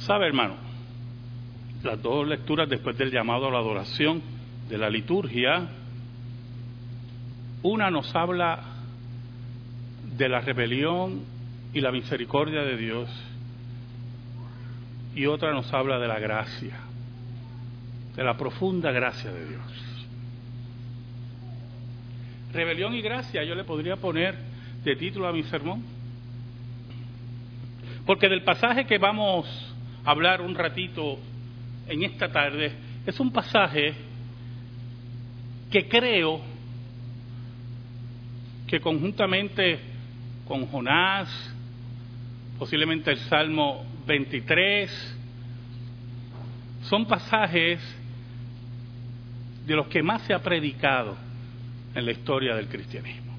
¿Sabe, hermano? Las dos lecturas después del llamado a la adoración de la liturgia, una nos habla de la rebelión y la misericordia de Dios y otra nos habla de la gracia, de la profunda gracia de Dios. Rebelión y gracia, yo le podría poner de título a mi sermón. Porque del pasaje que vamos hablar un ratito en esta tarde, es un pasaje que creo que conjuntamente con Jonás, posiblemente el Salmo 23, son pasajes de los que más se ha predicado en la historia del cristianismo.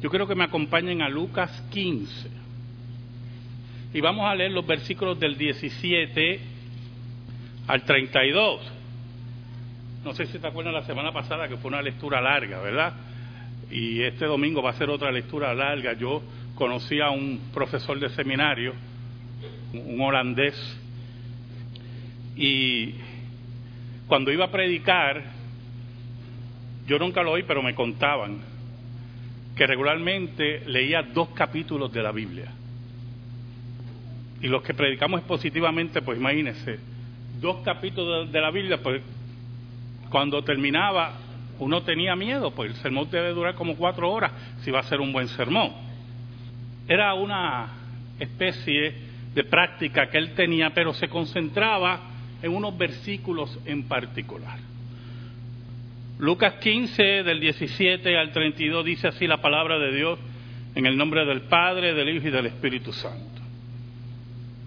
Yo creo que me acompañen a Lucas 15 y vamos a leer los versículos del 17 al 32. No sé si te acuerdas la semana pasada que fue una lectura larga, ¿verdad? Y este domingo va a ser otra lectura larga. Yo conocí a un profesor de seminario, un holandés, y cuando iba a predicar, yo nunca lo oí, pero me contaban que regularmente leía dos capítulos de la Biblia. Y los que predicamos expositivamente, pues imagínense, dos capítulos de la Biblia, pues cuando terminaba uno tenía miedo, pues el sermón debe durar como cuatro horas si va a ser un buen sermón. Era una especie de práctica que él tenía, pero se concentraba en unos versículos en particular. Lucas 15, del 17 al 32, dice así la palabra de Dios en el nombre del Padre, del Hijo y del Espíritu Santo.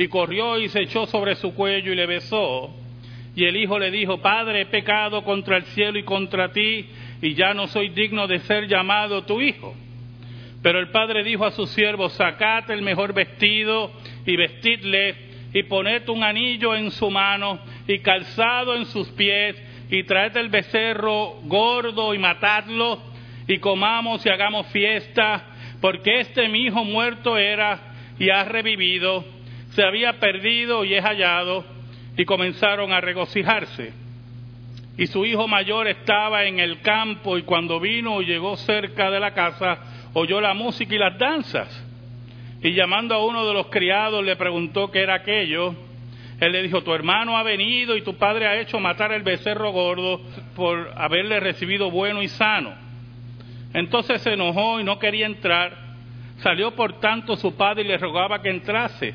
y corrió y se echó sobre su cuello y le besó. Y el hijo le dijo, Padre, he pecado contra el cielo y contra ti, y ya no soy digno de ser llamado tu hijo. Pero el padre dijo a sus siervos, sacad el mejor vestido y vestidle, y poned un anillo en su mano y calzado en sus pies, y traed el becerro gordo y matadlo, y comamos y hagamos fiesta, porque este mi hijo muerto era y ha revivido, se había perdido y es hallado, y comenzaron a regocijarse. Y su hijo mayor estaba en el campo, y cuando vino y llegó cerca de la casa, oyó la música y las danzas. Y llamando a uno de los criados le preguntó qué era aquello. Él le dijo, tu hermano ha venido y tu padre ha hecho matar el becerro gordo por haberle recibido bueno y sano. Entonces se enojó y no quería entrar. Salió por tanto su padre y le rogaba que entrase.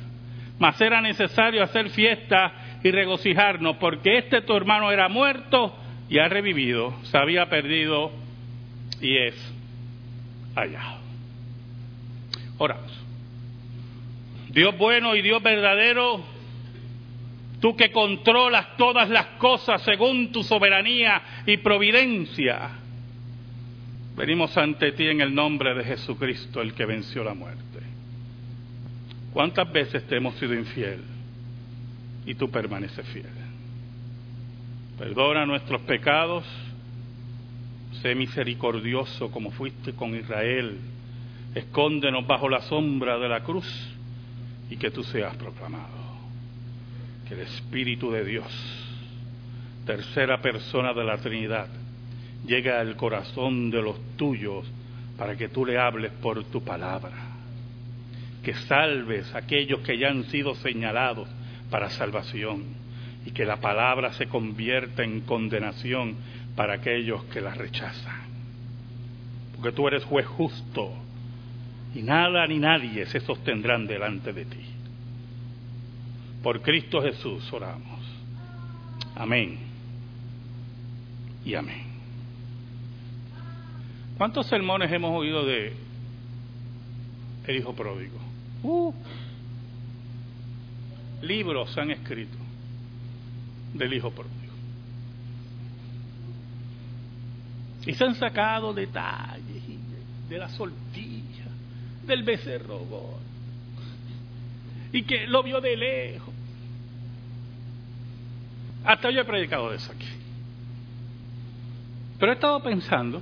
mas era necesario hacer fiesta y regocijarnos, porque este tu hermano era muerto y ha revivido, se había perdido y es hallado. Oramos. Dios bueno y Dios verdadero, tú que controlas todas las cosas según tu soberanía y providencia, venimos ante ti en el nombre de Jesucristo, el que venció la muerte. ¿Cuántas veces te hemos sido infiel y tú permaneces fiel? Perdona nuestros pecados sé misericordioso como fuiste con Israel, escóndenos bajo la sombra de la cruz y que tú seas proclamado. Que el Espíritu de Dios, tercera persona de la Trinidad, llegue al corazón de los tuyos para que tú le hables por tu palabra. Que salves a aquellos que ya han sido señalados para salvación y que la palabra se convierta en condenación para aquellos que la rechazan. Porque tú eres juez justo y nada ni nadie se sostendrán delante de ti. Por Cristo Jesús oramos. Amén. Y amén. ¿Cuántos sermones hemos oído de el hijo pródigo? Uh, libros han escrito del hijo pródigo. Y se han sacado detalles de la sortilla, del becerro y que lo vio de lejos. Hasta yo he predicado de eso aquí. Pero he estado pensando,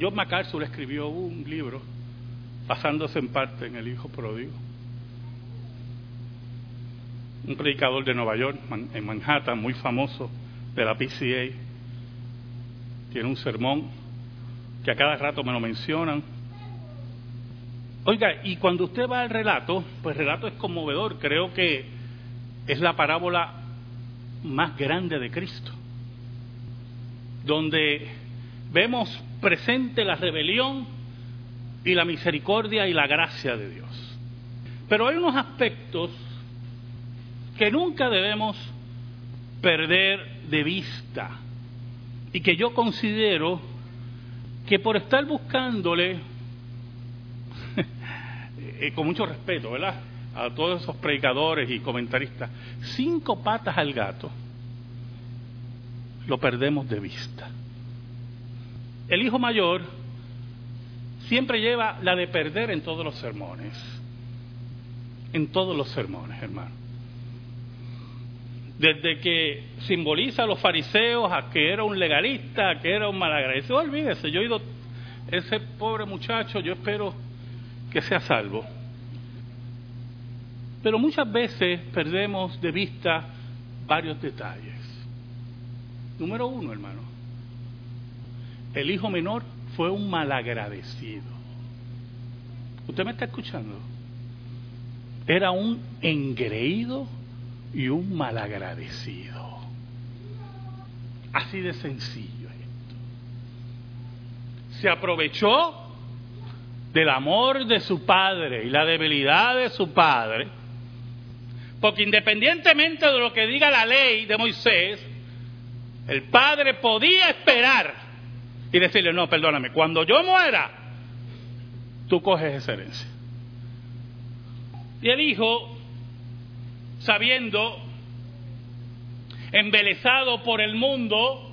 John MacArthur escribió un libro basándose en parte en el hijo pródigo. Un predicador de Nueva York, en Manhattan, muy famoso, de la PCA, tiene un sermón que a cada rato me lo mencionan. Oiga, y cuando usted va al relato, pues el relato es conmovedor, creo que es la parábola más grande de Cristo, donde vemos presente la rebelión y la misericordia y la gracia de Dios. Pero hay unos aspectos que nunca debemos perder de vista y que yo considero que por estar buscándole, eh, con mucho respeto, ¿verdad? A todos esos predicadores y comentaristas, cinco patas al gato, lo perdemos de vista. El hijo mayor siempre lleva la de perder en todos los sermones, en todos los sermones, hermano desde que simboliza a los fariseos, a que era un legalista, a que era un malagradecido. Olvídese, yo he ido, ese pobre muchacho, yo espero que sea salvo. Pero muchas veces perdemos de vista varios detalles. Número uno, hermano, el hijo menor fue un malagradecido. ¿Usted me está escuchando? Era un engreído y un malagradecido. Así de sencillo esto. Se aprovechó del amor de su padre y la debilidad de su padre, porque independientemente de lo que diga la ley de Moisés, el padre podía esperar y decirle, no, perdóname, cuando yo muera, tú coges esa herencia. Y el hijo sabiendo, embelesado por el mundo,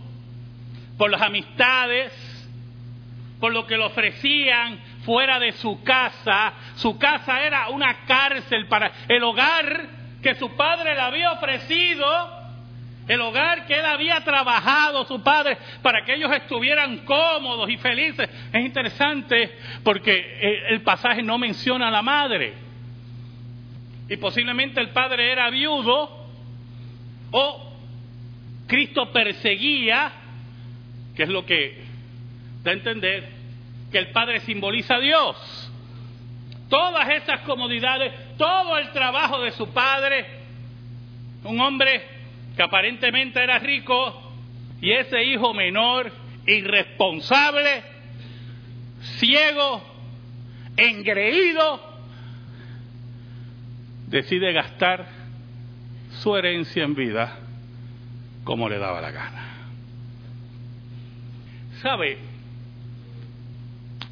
por las amistades, por lo que le ofrecían fuera de su casa. Su casa era una cárcel para el hogar que su padre le había ofrecido, el hogar que él había trabajado, su padre, para que ellos estuvieran cómodos y felices. Es interesante porque el pasaje no menciona a la madre y posiblemente el padre era viudo o Cristo perseguía, que es lo que da a entender que el padre simboliza a Dios. Todas esas comodidades, todo el trabajo de su padre, un hombre que aparentemente era rico y ese hijo menor, irresponsable, ciego, engreído, decide gastar su herencia en vida como le daba la gana. ¿Sabe?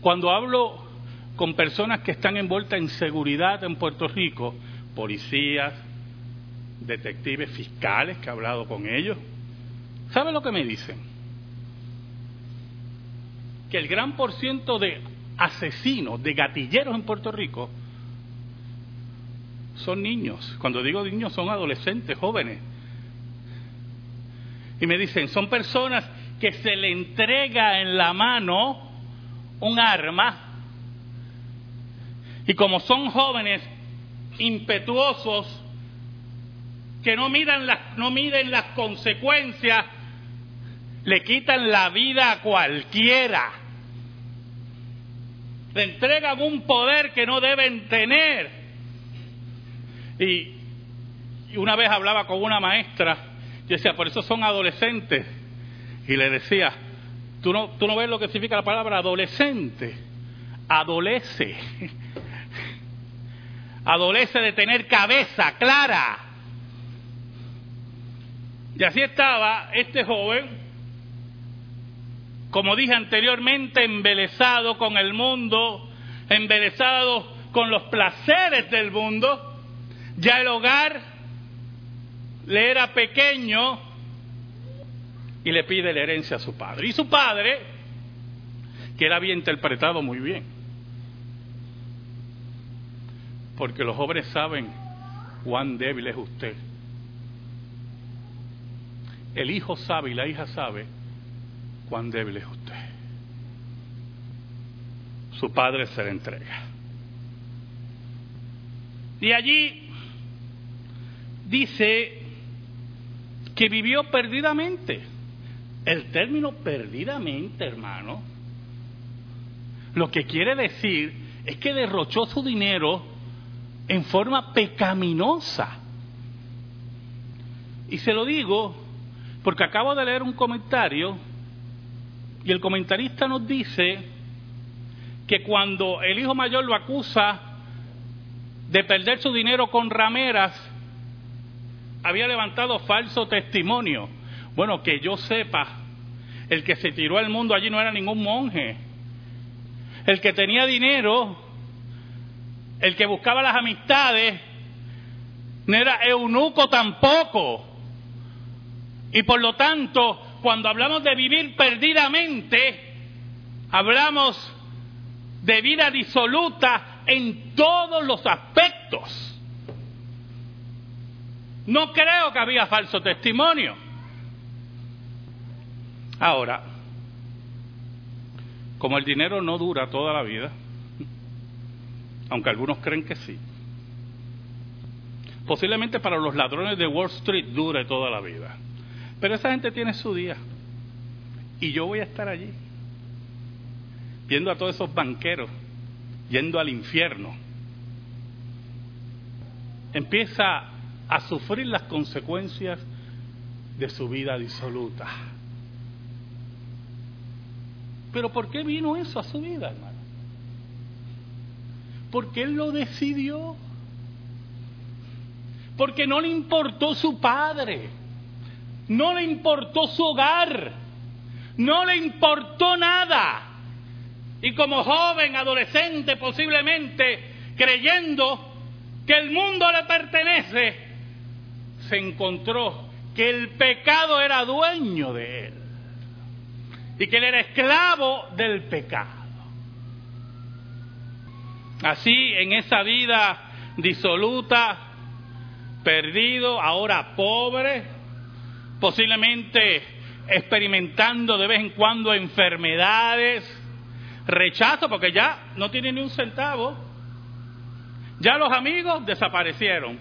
Cuando hablo con personas que están envueltas en seguridad en Puerto Rico, policías, detectives, fiscales, que he hablado con ellos, ¿sabe lo que me dicen? Que el gran por ciento de asesinos, de gatilleros en Puerto Rico, son niños. Cuando digo niños son adolescentes, jóvenes. Y me dicen, son personas que se le entrega en la mano un arma y como son jóvenes impetuosos que no miran las no miden las consecuencias le quitan la vida a cualquiera Le entregan un poder que no deben tener. Y, una vez hablaba con una maestra, y decía, por eso son adolescentes. Y le decía, ¿tú no, tú no ves lo que significa la palabra adolescente? Adolece. Adolece de tener cabeza clara. Y así estaba este joven, como dije anteriormente, embelesado con el mundo, embelesado con los placeres del mundo. Ya el hogar le era pequeño y le pide la herencia a su padre. Y su padre, que él había interpretado muy bien, porque los jóvenes saben cuán débil es usted el hijo sabe y la hija sabe cuán débil es usted. Su padre se le entrega. Y allí dice que vivió perdidamente. El término perdidamente, hermano, lo que quiere decir es que derrochó su dinero en forma pecaminosa. Y se lo digo porque acabo de leer un comentario y el comentarista nos dice que cuando el hijo mayor lo acusa de perder su dinero con rameras, había levantado falso testimonio. Bueno, que yo sepa, el que se tiró al mundo allí no era ningún monje. El que tenía dinero, el que buscaba las amistades, no era eunuco tampoco. Y por lo tanto, cuando hablamos de vivir perdidamente, hablamos de vida disoluta en todos los aspectos. No creo que había falso testimonio. Ahora, como el dinero no dura toda la vida, aunque algunos creen que sí, posiblemente para los ladrones de Wall Street dure toda la vida. Pero esa gente tiene su día. Y yo voy a estar allí, viendo a todos esos banqueros yendo al infierno. Empieza a sufrir las consecuencias de su vida disoluta. Pero ¿por qué vino eso a su vida, hermano? Porque él lo decidió. Porque no le importó su padre no le importó su hogar, no le importó nada. Y como joven, adolescente posiblemente, creyendo que el mundo le pertenece, se encontró que el pecado era dueño de él y que él era esclavo del pecado. Así, en esa vida disoluta, perdido, ahora pobre, posiblemente experimentando de vez en cuando enfermedades, rechazo, porque ya no tiene ni un centavo. Ya los amigos desaparecieron.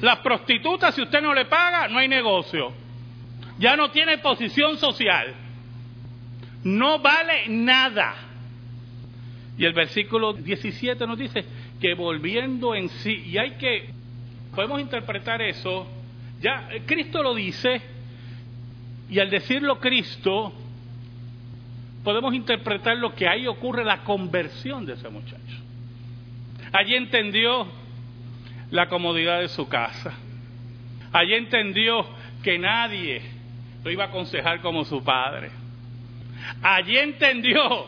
Las prostitutas, si usted no le paga, no hay negocio. Ya no tiene posición social. No vale nada. Y el versículo 17 nos dice que volviendo en sí, y hay que, podemos interpretar eso ya eh, Cristo lo dice y al decirlo Cristo podemos interpretar lo que ahí ocurre la conversión de ese muchacho. Allí entendió la comodidad de su casa. Allí entendió que nadie lo iba a aconsejar como su padre. Allí entendió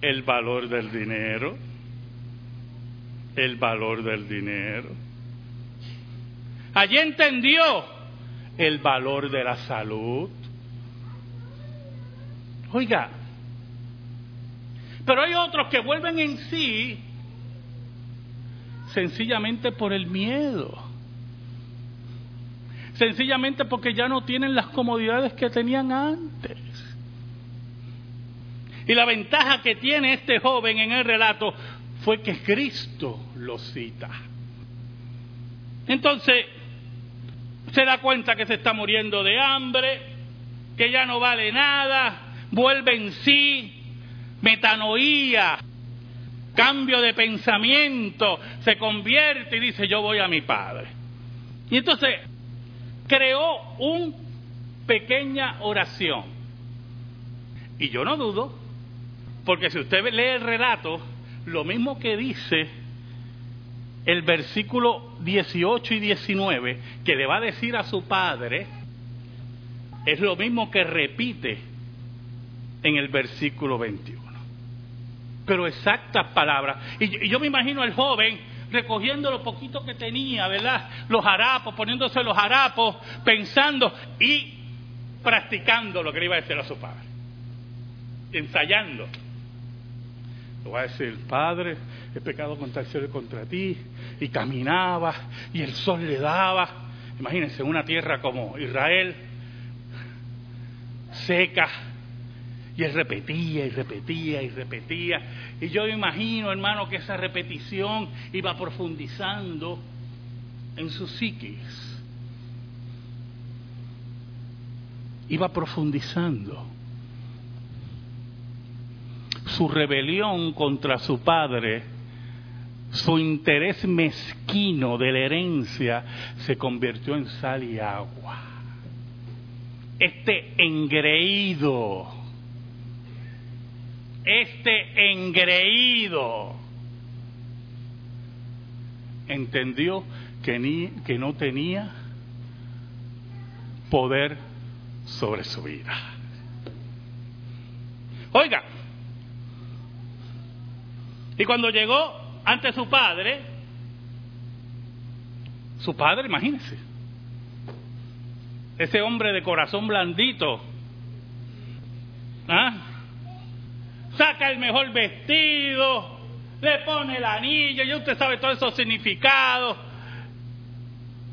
el valor del dinero. El valor del dinero Allí entendió el valor de la salud. Oiga, pero hay otros que vuelven en sí sencillamente por el miedo. Sencillamente porque ya no tienen las comodidades que tenían antes. Y la ventaja que tiene este joven en el relato fue que Cristo lo cita. Entonces, se da cuenta que se está muriendo de hambre, que ya no vale nada, vuelve en sí, metanoía, cambio de pensamiento, se convierte y dice, yo voy a mi padre. Y entonces creó una pequeña oración. Y yo no dudo, porque si usted lee el relato, lo mismo que dice el versículo 18 y 19, que le va a decir a su padre, es lo mismo que repite en el versículo 21 pero exactas palabras. Y, yo me imagino al joven recogiendo lo poquito que tenía, ¿verdad? Los harapos, poniéndose los harapos, pensando y practicando lo que le iba a decir a su padre. Ensayando. Le va a decir, Padre, he pecado contra el y contra ti. Y caminaba y el sol le daba. Imagínense, una tierra como Israel, seca, y él repetía y repetía y repetía. Y yo imagino, hermano, que esa repetición iba profundizando en su psiquis. Iba profundizando. Su rebelión contra su padre, su interés mezquino de la herencia, se convirtió en sal y agua. Este engreído este engreído entendió que, ni, que no tenía poder sobre su vida. Oiga, y cuando llegó ante su padre, su padre, imagínese, ese hombre de corazón blandito, ¿ah? saca el mejor vestido, le pone el anillo, y usted sabe todos esos significados.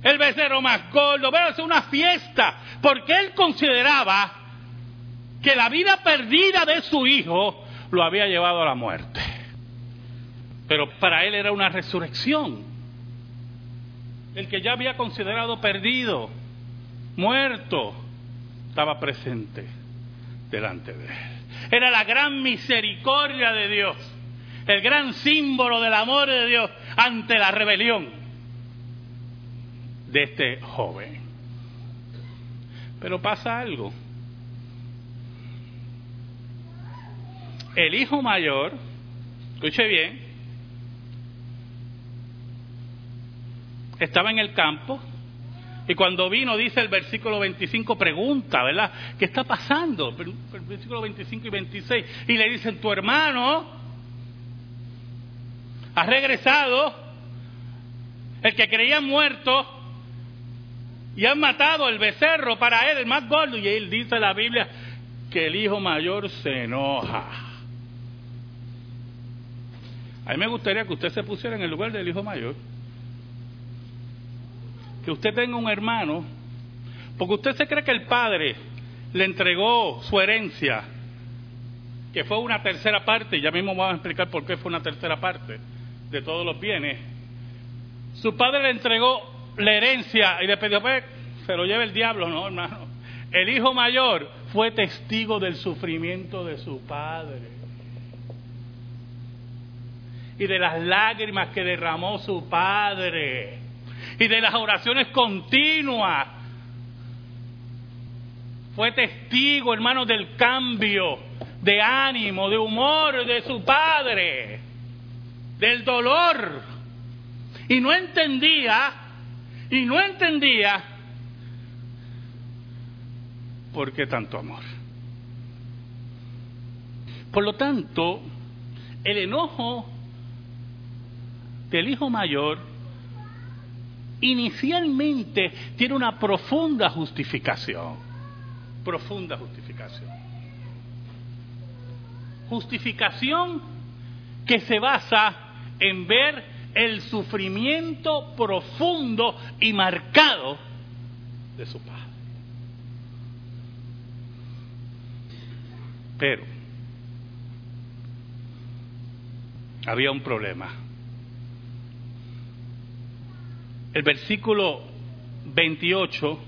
El becerro más gordo, pero es una fiesta, porque él consideraba que la vida perdida de su hijo lo había llevado a la muerte. Pero para él era una resurrección. El que ya había considerado perdido, muerto, estaba presente delante de él. Era la gran misericordia de Dios, el gran símbolo del amor de Dios ante la rebelión de este joven. Pero pasa algo. El hijo mayor, escuche bien, estaba en el campo y cuando vino, dice el versículo 25, pregunta, ¿verdad? ¿Qué está pasando? El versículo 25 y 26. Y le dicen, tu hermano ha regresado, el que creía muerto, y han matado el becerro para él, el más gordo. Y él dice en la Biblia que el hijo mayor se enoja. A mí me gustaría que usted se pusiera en el lugar del hijo mayor que usted tenga un hermano, porque usted se cree que el padre le entregó su herencia, que fue una tercera parte, y ya mismo vamos a explicar por qué fue una tercera parte de todos los bienes. Su padre le entregó la herencia y le pidió, pues, se lo lleve el diablo, no, hermano. El hijo mayor fue testigo del sufrimiento de su padre y de las lágrimas que derramó su padre y de las oraciones continuas. Fue testigo, hermano, del cambio de ánimo, de humor de su padre, del dolor. Y no entendía, y no entendía por qué tanto amor. Por lo tanto, el enojo del hijo mayor inicialmente tiene una profunda justificación. Profunda justificación. Justificación que se basa en ver el sufrimiento profundo y marcado de su padre. Pero había un problema el versículo 28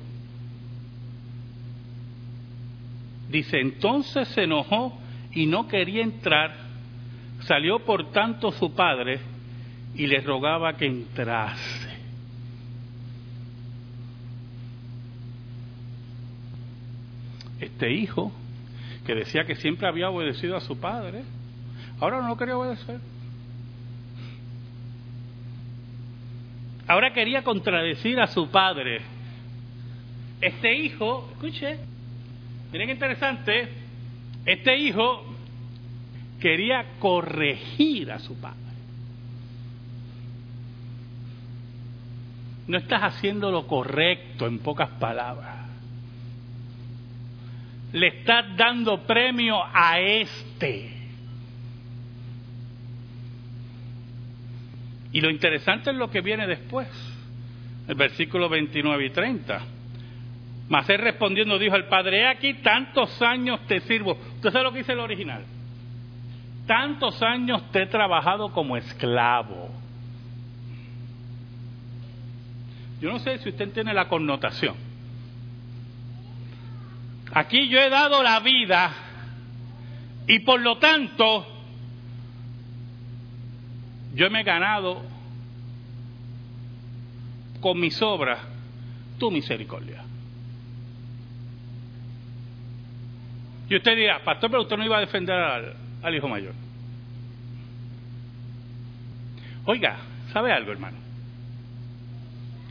dice, entonces se enojó y no quería entrar Salió por tanto su padre y le rogaba que entrase. Este hijo, que decía que siempre había obedecido a su padre, ahora no quería obedecer. Ahora quería contradecir a su padre. Este hijo, escuche, miren qué interesante, este hijo quería corregir a su padre. No estás haciendo lo correcto en pocas palabras. Le estás dando premio a este. Y lo interesante es lo que viene después, el versículo 29 y 30. Mas respondiendo dijo al padre, he aquí tantos años te sirvo. ¿Usted sabe lo que dice el original? Tantos años te he trabajado como esclavo. Yo no sé si usted tiene la connotación. Aquí yo he dado la vida y por lo tanto yo me he ganado con mis obras tu misericordia. Y usted dirá, pastor, pero usted no iba a defender al, al hijo mayor. Oiga, ¿sabe algo, hermano?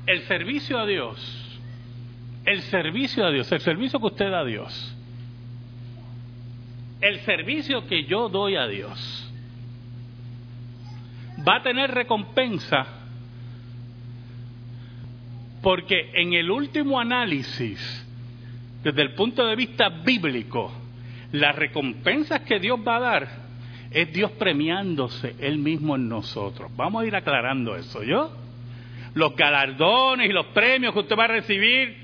El servicio a Dios, el servicio a Dios, el servicio que usted da a Dios, el servicio que yo doy a Dios, va a tener recompensa porque en el último análisis, desde el punto de vista bíblico, las recompensas que Dios va a dar es Dios premiándose Él mismo en nosotros. Vamos a ir aclarando eso, ¿yo? Los galardones y los premios que usted va a recibir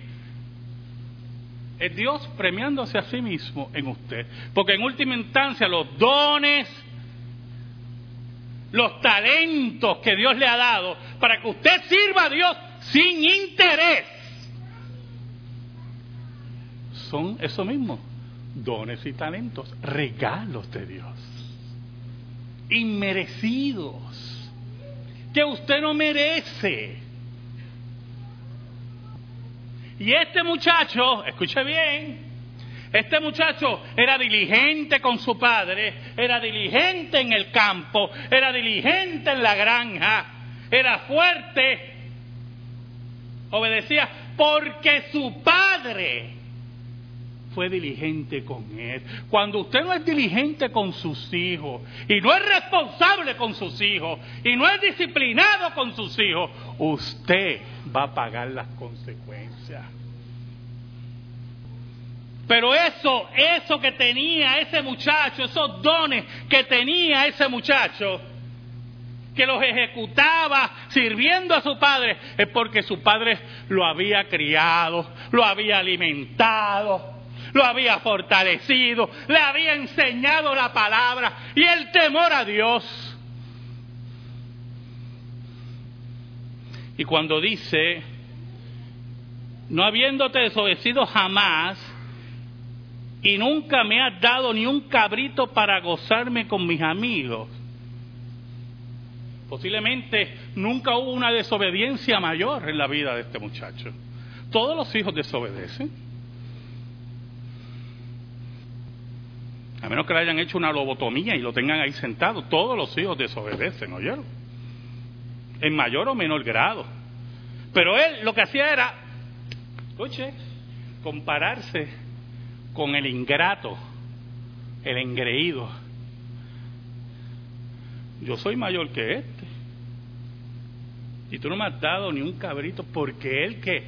es Dios premiándose a sí mismo en usted. Porque en última instancia los dones, los talentos que Dios le ha dado para que usted sirva a Dios sin interés, son eso mismo, dones y talentos, regalos de Dios, inmerecidos, que usted no merece. Y este muchacho, escuche bien, este muchacho era diligente con su padre, era diligente en el campo, era diligente en la granja, era fuerte, obedecía porque su padre fue diligente con él. Cuando usted no es diligente con sus hijos y no es responsable con sus hijos y no es disciplinado con sus hijos, usted va a pagar las consecuencias. Pero eso, eso que tenía ese muchacho, esos dones que tenía ese muchacho, que los ejecutaba sirviendo a su padre, es porque su padre lo había criado, lo había alimentado, lo había fortalecido, le había enseñado la palabra y el temor a Dios. Y cuando dice, no habiéndote desobedecido jamás, y nunca me has dado ni un cabrito para gozarme con mis amigos. Posiblemente nunca hubo una desobediencia mayor en la vida de este muchacho. Todos los hijos desobedecen. A menos que le hayan hecho una lobotomía y lo tengan ahí sentado, todos los hijos desobedecen, ¿oyeron? En mayor o menor grado. Pero él lo que hacía era, escuche, compararse con el ingrato, el engreído. Yo soy mayor que este. Y tú no me has dado ni un cabrito porque él que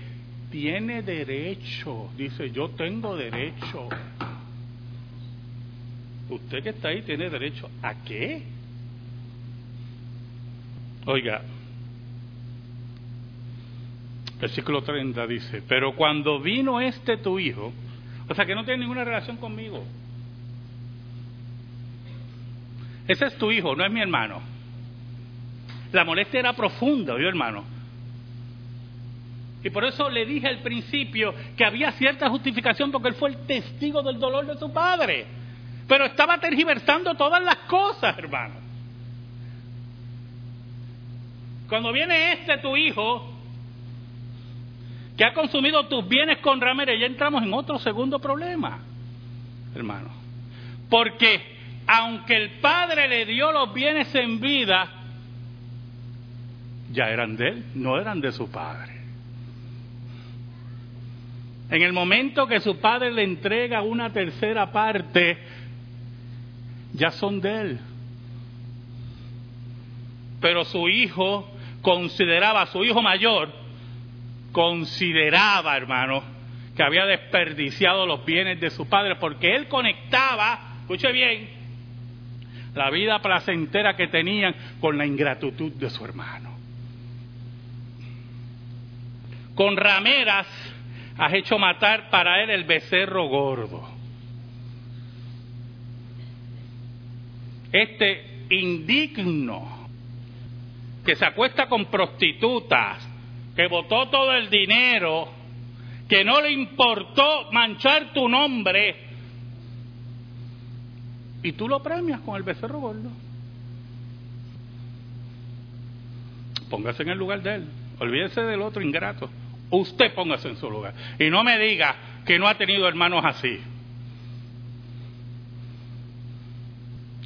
tiene derecho, dice, yo tengo derecho. Usted que está ahí tiene derecho a qué? Oiga, versículo 30 dice, pero cuando vino este tu hijo, o sea, que no tiene ninguna relación conmigo. Ese es tu hijo, no es mi hermano. La molestia era profunda, yo hermano. Y por eso le dije al principio que había cierta justificación porque él fue el testigo del dolor de su padre. Pero estaba tergiversando todas las cosas, hermano. Cuando viene este tu hijo que ha consumido tus bienes con ramera, ya entramos en otro segundo problema, hermano. Porque aunque el padre le dio los bienes en vida, ya eran de él, no eran de su padre. En el momento que su padre le entrega una tercera parte, ya son de él. Pero su hijo consideraba, su hijo mayor, consideraba, hermano, que había desperdiciado los bienes de su padre, porque él conectaba, escuche bien, la vida placentera que tenían con la ingratitud de su hermano. Con rameras has hecho matar para él el becerro gordo. Este indigno que se acuesta con prostitutas, que votó todo el dinero, que no le importó manchar tu nombre, y tú lo premias con el becerro gordo. Póngase en el lugar de él, olvídese del otro ingrato. Usted póngase en su lugar. Y no me diga que no ha tenido hermanos así.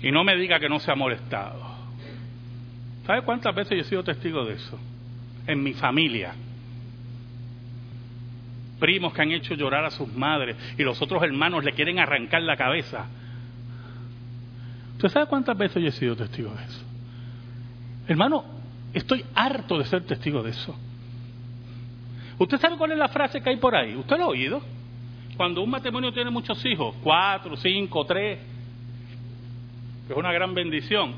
Y no me diga que no se ha molestado. ¿Sabe cuántas veces yo he sido testigo de eso? En mi familia. Primos que han hecho llorar a sus madres y los otros hermanos le quieren arrancar la cabeza. ¿Usted sabe cuántas veces yo he sido testigo de eso? Hermano, estoy harto de ser testigo de eso. ¿Usted sabe cuál es la frase que hay por ahí? ¿Usted lo ha oído? Cuando un matrimonio tiene muchos hijos, cuatro, cinco, tres, es una gran bendición.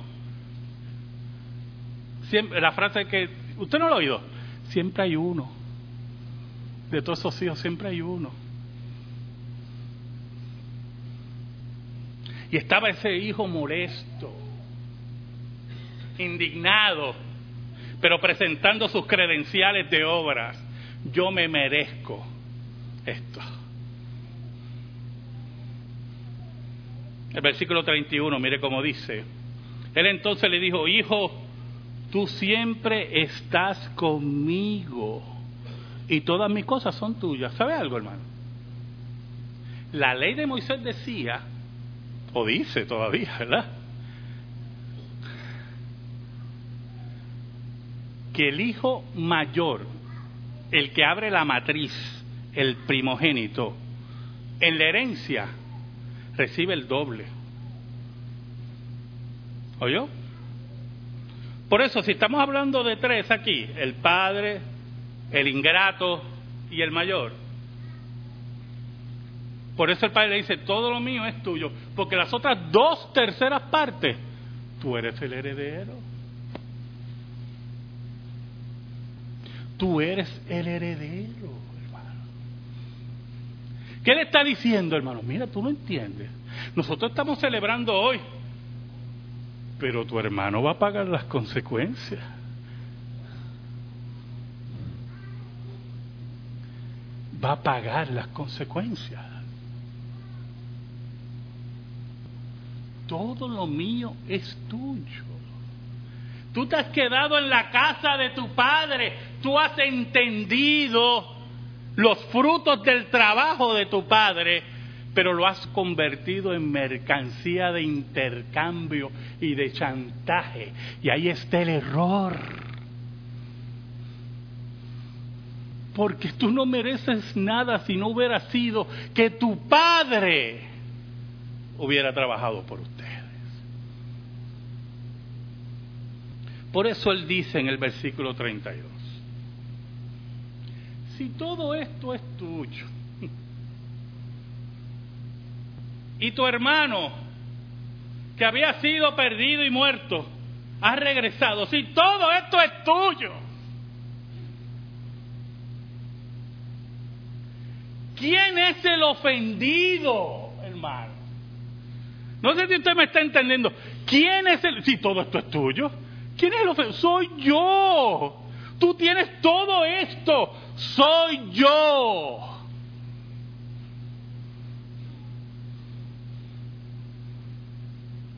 Siempre, la frase que, ¿usted no lo ha oído? Siempre hay uno. De todos esos hijos, siempre hay uno. Y estaba ese hijo molesto, indignado, pero presentando sus credenciales de obras yo me merezco esto. El versículo 31, mire cómo dice. Él entonces le dijo, hijo, tú siempre estás conmigo y todas mis cosas son tuyas. ¿Sabe algo, hermano? La ley de Moisés decía, o dice todavía, ¿verdad? Que el hijo mayor el que abre la matriz, el primogénito, en la herencia recibe el doble. ¿Oyó? Por eso, si estamos hablando de tres aquí, el padre, el ingrato y el mayor, por eso el padre le dice, todo lo mío es tuyo, porque las otras dos terceras partes, tú eres el heredero. Tú eres el heredero, hermano. ¿Qué le está diciendo, hermano? Mira, tú no entiendes. Nosotros estamos celebrando hoy, pero tu hermano va a pagar las consecuencias. Va a pagar las consecuencias. Todo lo mío es tuyo. Tú te has quedado en la casa de tu padre. Tú has entendido los frutos del trabajo de tu padre, pero lo has convertido en mercancía de intercambio y de chantaje. Y ahí está el error. Porque tú no mereces nada si no hubiera sido que tu padre hubiera trabajado por usted. Por eso él dice en el versículo 32, si todo esto es tuyo, y tu hermano, que había sido perdido y muerto, ha regresado, si todo esto es tuyo, ¿quién es el ofendido, hermano? No sé si usted me está entendiendo. ¿Quién es el... Si todo esto es tuyo. ¿Quién es el ofendido? Soy yo. Tú tienes todo esto. Soy yo.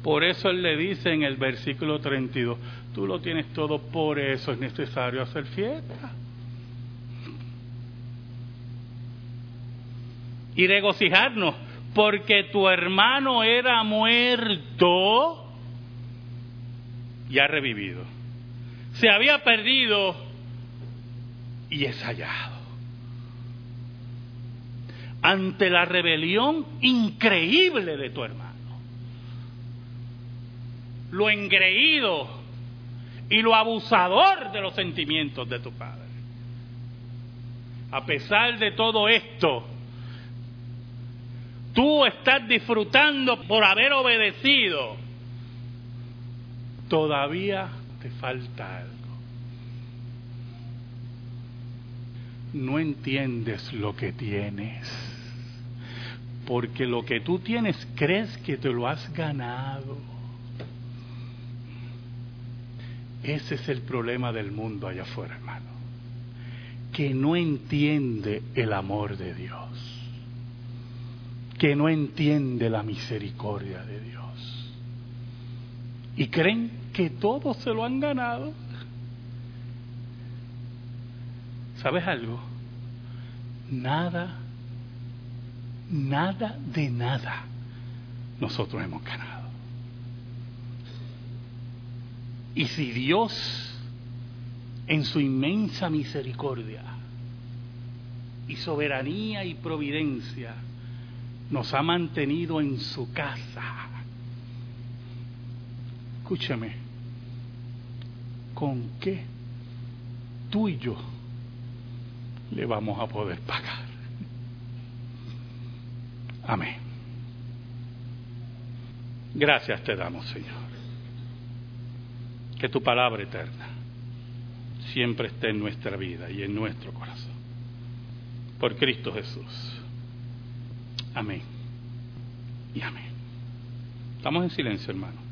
Por eso él le dice en el versículo 32, Tú lo tienes todo, por eso es necesario hacer fiesta. Y regocijarnos, porque tu hermano era muerto y ha revivido. Se había perdido y es hallado. Ante la rebelión increíble de tu hermano, lo engreído y lo abusador de los sentimientos de tu padre. A pesar de todo esto, tú estás disfrutando por haber obedecido. Todavía te falta algo. No entiendes lo que tienes. Porque lo que tú tienes crees que te lo has ganado. Ese es el problema del mundo allá afuera, hermano. Que no entiende el amor de Dios. Que no entiende la misericordia de Dios. Y creen que todos se lo han ganado. ¿Sabes algo? Nada, nada de nada nosotros hemos ganado. Y si Dios, en su inmensa misericordia y soberanía y providencia, nos ha mantenido en su casa, escúchame, ¿con qué tú y yo le vamos a poder pagar? Amén. Gracias te damos, Señor que tu palabra eterna siempre esté en nuestra vida y en nuestro corazón. Por Cristo Jesús. Amén. Y amén. Estamos en silencio, hermano.